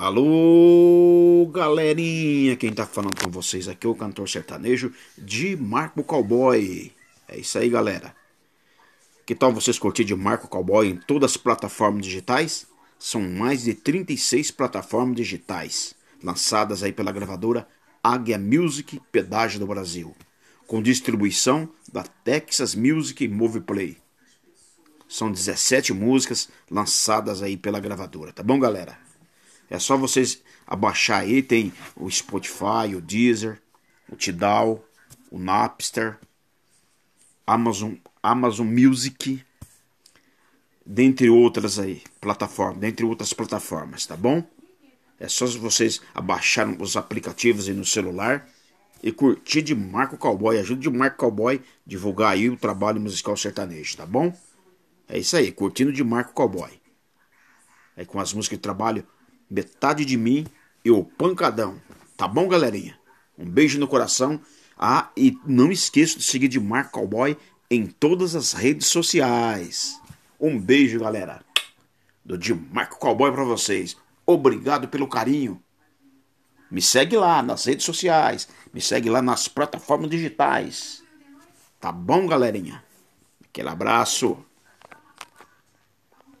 Alô, galerinha, quem tá falando com vocês aqui é o cantor sertanejo de Marco Cowboy. É isso aí, galera. Que tal vocês curtir de Marco Cowboy em todas as plataformas digitais? São mais de 36 plataformas digitais lançadas aí pela gravadora Águia Music Pedágio do Brasil, com distribuição da Texas Music Movie Play. São 17 músicas lançadas aí pela gravadora, tá bom, galera? É só vocês abaixar aí, tem o Spotify, o Deezer, o Tidal, o Napster, Amazon, Amazon Music, dentre outras aí, plataformas, dentre outras plataformas, tá bom? É só vocês abaixarem os aplicativos aí no celular e curtir de Marco Cowboy, ajuda de Marco Cowboy divulgar aí o trabalho musical sertanejo, tá bom? É isso aí, curtindo de Marco Cowboy. Aí com as músicas de trabalho metade de mim e o pancadão. Tá bom, galerinha? Um beijo no coração. Ah, e não esqueça de seguir de Marco Cowboy em todas as redes sociais. Um beijo, galera. Do de Marco Cowboy para vocês. Obrigado pelo carinho. Me segue lá nas redes sociais. Me segue lá nas plataformas digitais. Tá bom, galerinha? Aquele abraço.